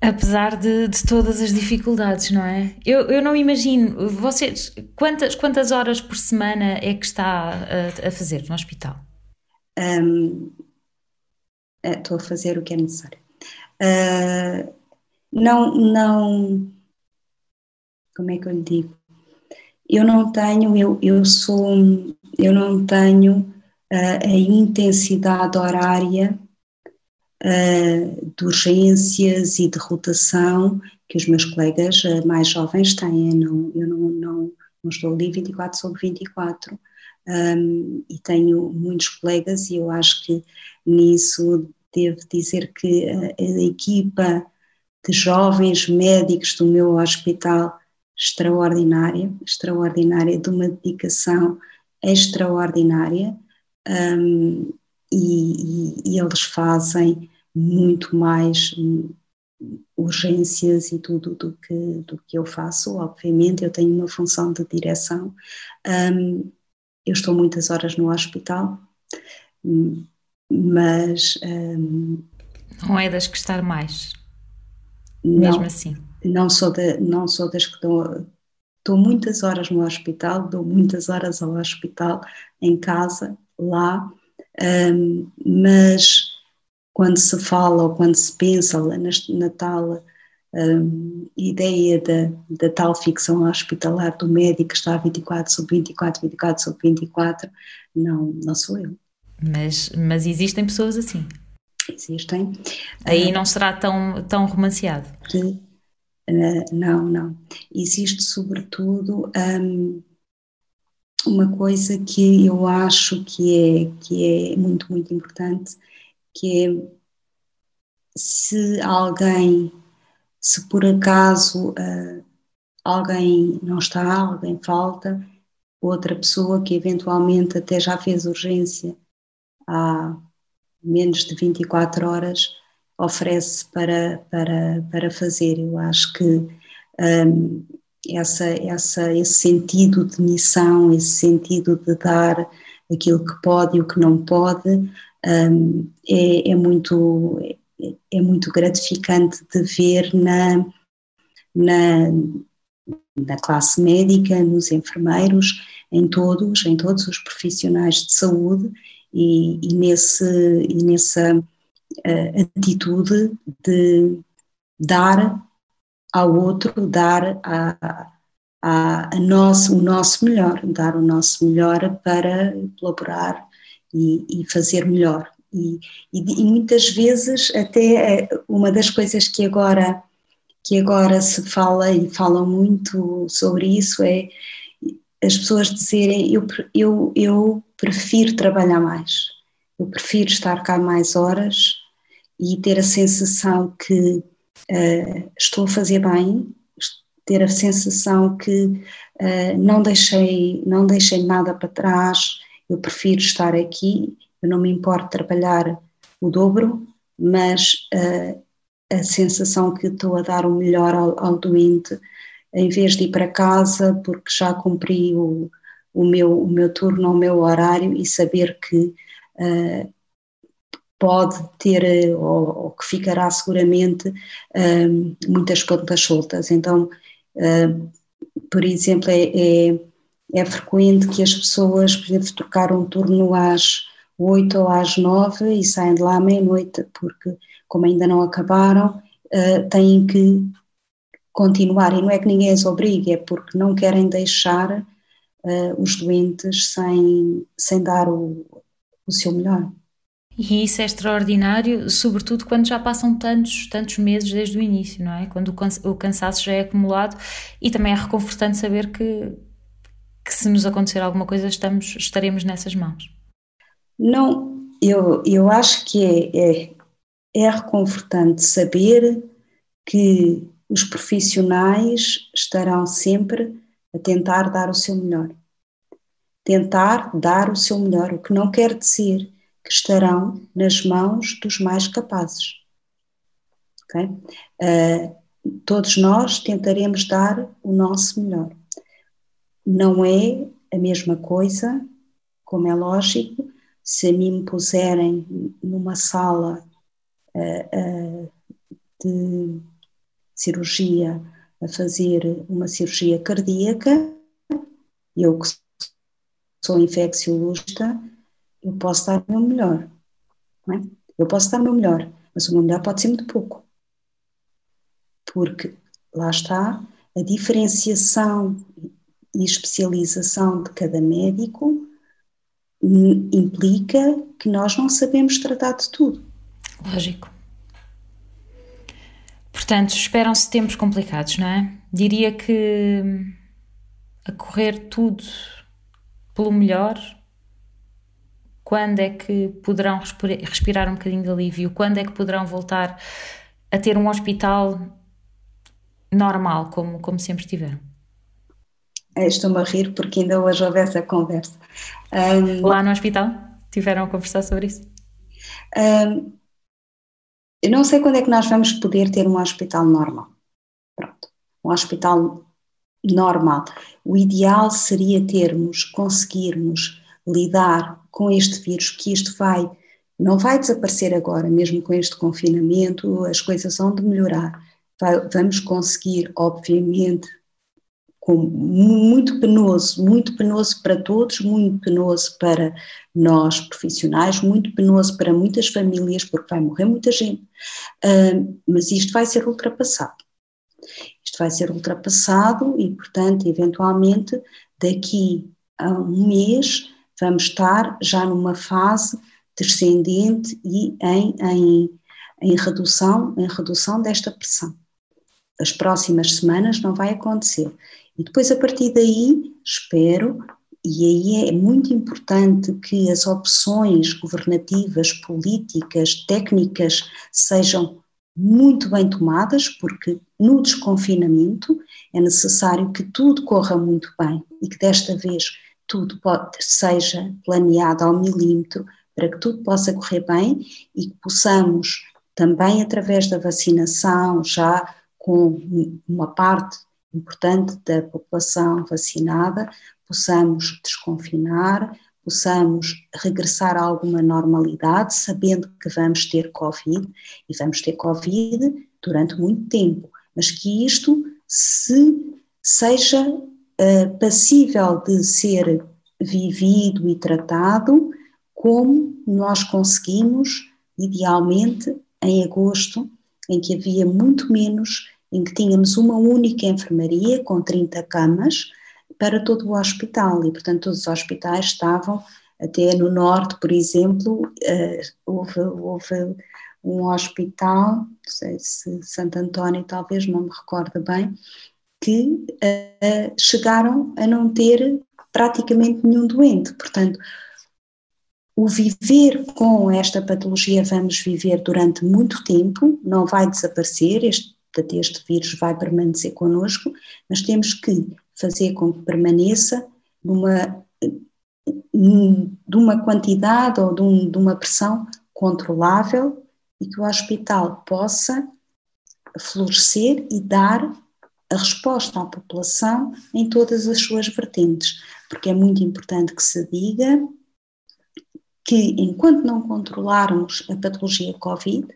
Apesar de, de, todas as dificuldades, não é? Eu, eu não imagino, vocês, quantas, quantas horas por semana é que está a, a fazer no hospital? Um, eh, estou a fazer o que é necessário. Uh, não, não, como é que eu lhe digo? Eu não tenho, eu, eu sou, eu não tenho uh, a intensidade horária uh, de urgências e de rotação que os meus colegas uh, mais jovens têm. Não, eu não, não, não estou ali 24 sobre 24. Um, e tenho muitos colegas e eu acho que nisso devo dizer que a, a equipa de jovens médicos do meu hospital extraordinária, extraordinária, de uma dedicação extraordinária um, e, e, e, eles fazem muito mais urgências e tudo do que, do que eu faço, obviamente eu tenho uma função de direção, um, eu estou muitas horas no hospital, mas... Um, não é das que estar mais? Mesmo não, assim. Não sou, de, não sou das que dou, estou muitas horas no hospital, dou muitas horas ao hospital, em casa, lá, um, mas quando se fala ou quando se pensa na, na tal um, ideia da, da tal ficção hospitalar do médico que está 24 sobre 24, 24 sobre 24, não, não sou eu. Mas, mas existem pessoas assim existem. Aí uh, não será tão, tão romanceado? Que, uh, não, não. Existe sobretudo um, uma coisa que eu acho que é, que é muito, muito importante, que é se alguém, se por acaso uh, alguém não está, alguém falta, outra pessoa que eventualmente até já fez urgência há menos de 24 horas oferece para, para, para fazer. Eu acho que um, essa, essa, esse sentido de missão, esse sentido de dar aquilo que pode e o que não pode, um, é, é, muito, é, muito gratificante de ver na, na, na classe médica, nos enfermeiros, em todos, em todos os profissionais de saúde e, e, nesse, e nessa uh, atitude de dar ao outro, dar a, a, a nosso, o nosso melhor, dar o nosso melhor para colaborar e, e fazer melhor. E, e, muitas vezes até eh, uma das coisas que agora que agora se fala e falam muito sobre isso é as pessoas dizerem eu, eu, eu prefiro trabalhar mais, eu prefiro estar cá mais horas e ter a sensação que uh, estou a fazer bem, ter a sensação que uh, não, deixei, não deixei nada para trás, eu prefiro estar aqui, eu não me importo trabalhar o dobro, mas uh, a sensação que estou a dar o melhor ao, ao doente em vez de ir para casa porque já cumpri o, o, meu, o meu turno, o meu horário e saber que uh, pode ter, ou, ou, que ficará seguramente, uh, muitas pontas soltas. Então, uh, por exemplo, é, é, é, frequente que as pessoas, por exemplo, trocar um turno às 8 ou às 9 e saem de lá à meia-noite, porque, como ainda não acabaram, têm que continuar, e não é que ninguém os obrigue, é porque não querem deixar uh, os doentes sem, sem dar o, o seu melhor. E isso é extraordinário, sobretudo quando já passam tantos, tantos meses desde o início, não é? Quando o cansaço já é acumulado e também é reconfortante saber que, que se nos acontecer alguma coisa estamos, estaremos nessas mãos. Não, eu, eu acho que é, é, é reconfortante saber que os profissionais estarão sempre a tentar dar o seu melhor. Tentar dar o seu melhor, o que não quer dizer que estarão nas mãos dos mais capazes. Okay? Uh, todos nós tentaremos dar o nosso melhor. Não é a mesma coisa, como é lógico, se a mim me puserem numa sala uh, uh, de cirurgia a fazer uma cirurgia cardíaca, eu que sou infecciologista, eu posso dar o meu melhor. É? Eu posso dar o meu melhor, mas o meu melhor pode ser muito pouco. Porque lá está a diferenciação e especialização de cada médico implica que nós não sabemos tratar de tudo. Lógico. Portanto, esperam-se tempos complicados, não é? Diria que a correr tudo pelo melhor, quando é que poderão respirar um bocadinho de alívio? Quando é que poderão voltar a ter um hospital normal, como, como sempre tiveram? Estou-me a rir porque ainda hoje houve essa conversa. Um, Lá no hospital? Tiveram a conversar sobre isso? Um, eu não sei quando é que nós vamos poder ter um hospital normal. Pronto, um hospital normal. O ideal seria termos, conseguirmos lidar com este vírus, que isto vai, não vai desaparecer agora, mesmo com este confinamento, as coisas vão de melhorar. Vamos conseguir, obviamente, muito penoso, muito penoso para todos, muito penoso para nós profissionais, muito penoso para muitas famílias, porque vai morrer muita gente, uh, mas isto vai ser ultrapassado. Isto vai ser ultrapassado e, portanto, eventualmente, daqui a um mês, vamos estar já numa fase descendente e em, em, em redução, em redução desta pressão. As próximas semanas não vai acontecer. E depois, a partir daí, espero, e aí é muito importante que as opções governativas, políticas, técnicas sejam muito bem tomadas, porque no desconfinamento é necessário que tudo corra muito bem e que desta vez tudo pode, seja planeado ao milímetro para que tudo possa correr bem e que possamos também através da vacinação, já com uma parte importante da população vacinada, possamos desconfinar, possamos regressar a alguma normalidade, sabendo que vamos ter Covid e vamos ter Covid durante muito tempo, mas que isto se seja uh, passível de ser vivido e tratado como nós conseguimos, idealmente, em agosto, em que havia muito menos em que tínhamos uma única enfermaria com 30 camas para todo o hospital e, portanto, todos os hospitais estavam, até no norte, por exemplo, uh, houve, houve, um hospital, não sei se Santo António talvez, não me recordo bem, que uh, chegaram a não ter praticamente nenhum doente. Portanto, o viver com esta patologia vamos viver durante muito tempo, não vai desaparecer, este Portanto, este vírus vai permanecer connosco, mas temos que fazer com que permaneça numa, de uma quantidade ou de, um, de uma pressão controlável e que o hospital possa florescer e dar a resposta à população em todas as suas vertentes, porque é muito importante que se diga que enquanto não controlarmos a patologia Covid,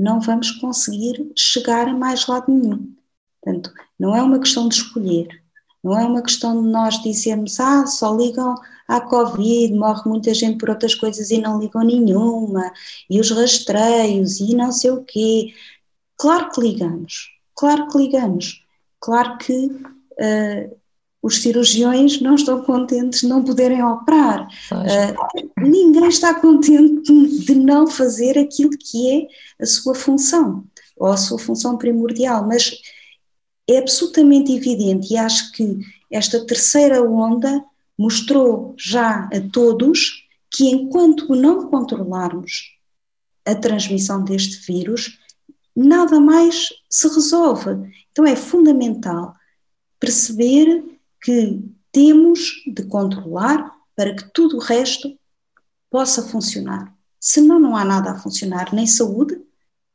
não vamos conseguir chegar a mais lado nenhum. Portanto, não é uma questão de escolher, não é uma questão de nós dizermos, ah, só ligam à Covid, morre muita gente por outras coisas e não ligam nenhuma, e os rastreios e não sei o quê. Claro que ligamos, claro que ligamos, claro que uh, os cirurgiões não estão contentes de não poderem operar. Uh, ninguém está contente de não fazer aquilo que é a sua função, ou a sua função primordial, mas é absolutamente evidente e acho que esta terceira onda mostrou já a todos que enquanto não controlarmos a transmissão deste vírus, nada mais se resolve. Então é fundamental perceber que temos de controlar para que tudo o resto possa funcionar. Senão não há nada a funcionar, nem saúde,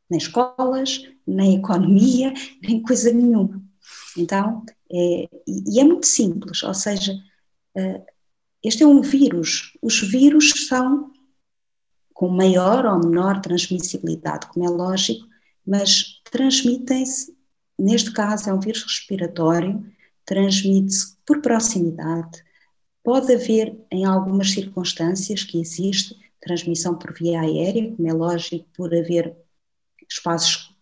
nem escolas, nem economia, [LAUGHS] nem coisa nenhuma. Então, é, e é muito simples, ou seja, uh, este é um vírus. Os vírus são com maior ou menor transmissibilidade, como é lógico, mas transmitem-se, neste caso é um vírus respiratório, transmite-se por proximidade. Pode haver, em algumas circunstâncias, que existe transmissão por via aérea, como é lógico, por haver espaços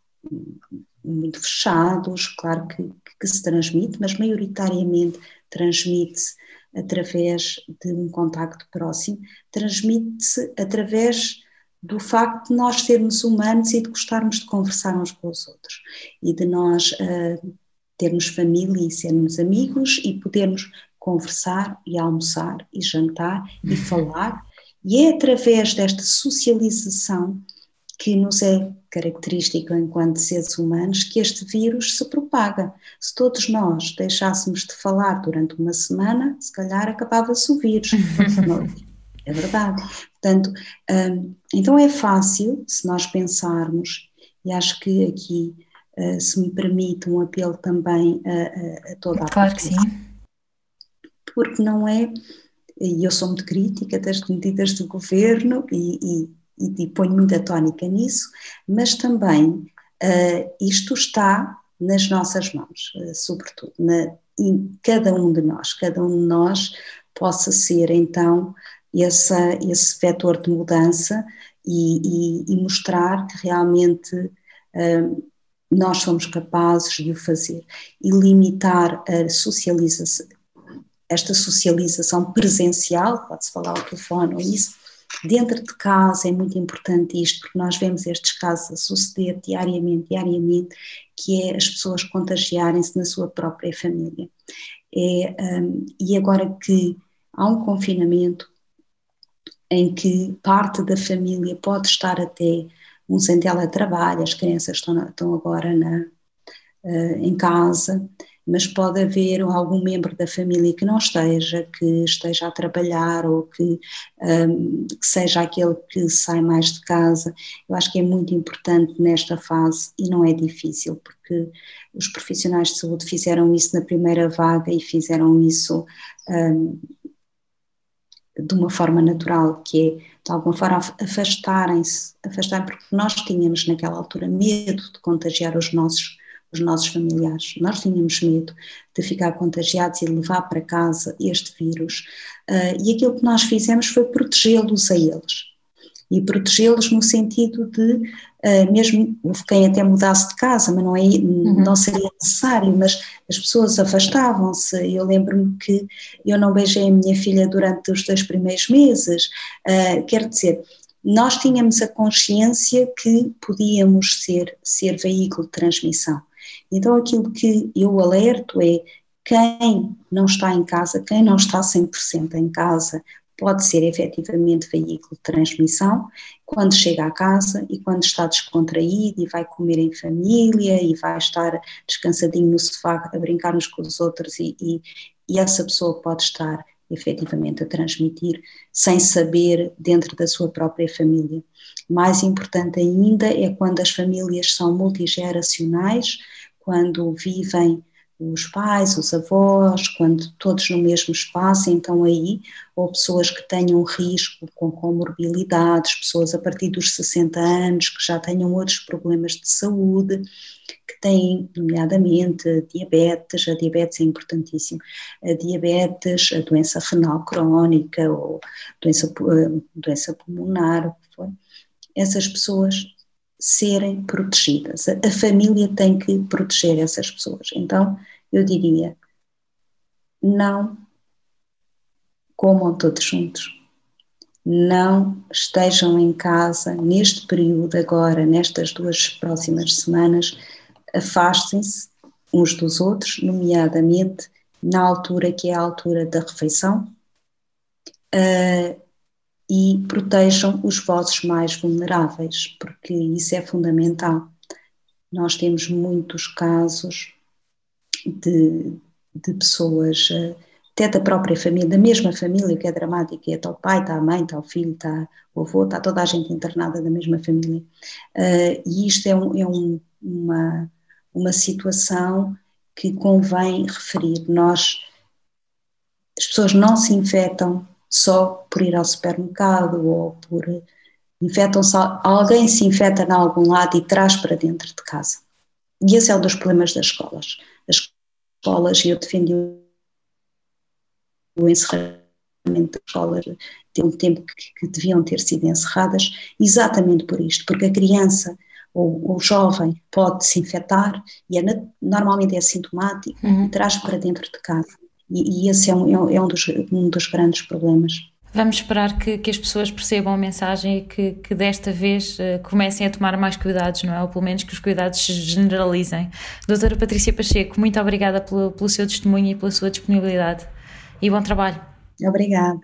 muito fechados, claro que, que se transmite, mas maioritariamente transmite-se através de um contacto próximo, transmite-se através do facto de nós sermos humanos e de gostarmos de conversar uns com os outros e de nós uh, termos família e sermos amigos e podermos conversar e almoçar e jantar e uhum. falar. E é através desta socialização que nos é característica enquanto seres humanos que este vírus se propaga. Se todos nós deixássemos de falar durante uma semana, se calhar acabava-se o vírus. é verdade. Portanto, hum, então é fácil, se nós pensarmos, e acho que aqui uh, se me permite um apelo também a, a, a toda a Claro que sim. Porque não é, e eu sou muito crítica das medidas do governo e, e, e, e ponho muita tónica nisso, mas também uh, isto está nas nossas mãos, uh, sobretudo, na, em cada um de nós, cada um de nós possa ser então essa, esse vetor de mudança e, e, e mostrar que realmente uh, nós somos capazes de o fazer e limitar a socialização, esta socialização presencial, pode-se falar ao telefone ou isso, dentro de casa é muito importante isto, porque nós vemos estes casos a suceder diariamente, diariamente, que é as pessoas contagiarem-se na sua própria família. É, um, e agora que há um confinamento em que parte da família pode estar até uns em teletrabalho, as crianças estão, estão agora na, uh, em casa, mas pode haver algum membro da família que não esteja, que esteja a trabalhar ou que, um, ehm, que, seja aquele que sai mais de casa. Eu acho que é muito importante nesta fase e não é difícil, porque os profissionais de saúde fizeram isso na primeira vaga e fizeram isso um, ehm, de uma forma natural, que é de alguma forma afastarem-se, afastar porque nós tínhamos naquela altura medo de contagiar os nossos, os nossos familiares, nós tínhamos medo de ficar contagiados e levar para casa este vírus, uh, e aquilo que nós fizemos foi protegê-los a eles e protegê-los no sentido de, uh, mesmo quem até mudasse de casa, mas não, é, uhum. não seria necessário, mas as pessoas afastavam-se. Eu lembro-me que eu não beijei a minha filha durante os dois primeiros meses, uh, quer dizer, nós tínhamos a consciência que podíamos ser, ser veículo de transmissão. Então aquilo que eu alerto é quem não está em casa, quem não está 100% em casa, pode ser efetivamente veículo de transmissão quando chega à casa e quando está descontraído e vai comer em família e vai estar descansadinho no sofá a brincar uns com os outros e, e, e essa pessoa pode estar efetivamente a transmitir sem saber dentro da sua própria família. Mais importante ainda é quando as famílias são multigeracionais, quando vivem os pais, os avós, quando todos no mesmo espaço, então aí, ou pessoas que tenham risco com comorbilidades, pessoas a partir dos 60 anos que já tenham outros problemas de saúde, que têm, nomeadamente, diabetes, a diabetes é importantíssimo, a diabetes, a doença renal crónica ou doença, eh, doença pulmonar, o que essas pessoas serem protegidas. A, família tem que proteger essas pessoas. Então, eu diria, não comam todos juntos. Não estejam em casa neste período agora, nestas duas próximas semanas, afastem-se uns dos outros, nomeadamente na altura que é a altura da refeição, uh, e protejam os vossos mais vulneráveis, porque isso é fundamental. Nós temos muitos casos de, de pessoas, uh, até da própria família, da mesma família, que é dramática, é está o pai, está a mãe, está o filho, está o avô, está toda a gente internada da mesma família. Uh, e isto é, um, é um, uma, uma situação que convém referir. Nós, as pessoas não se infectam só por ir ao supermercado ou por infectam-se, alguém se infecta em algum lado e traz para dentro de casa. E esse é um dos problemas das escolas. As escolas, e eu defendi o encerramento das escolas tem um tempo que, que, deviam ter sido encerradas, exatamente por isto, porque a criança ou o jovem pode se infectar e é, normalmente é sintomático uhum. e traz para dentro de casa. E, e esse é, um, é um, dos, um dos grandes problemas. Vamos esperar que, que, as pessoas percebam a mensagem e que, que desta vez uh, comecem a tomar mais cuidados, não é? Ou pelo menos que os cuidados se generalizem. Doutora Patrícia Pacheco, muito obrigada pelo, pelo seu testemunho e pela sua disponibilidade. E bom trabalho. Obrigada.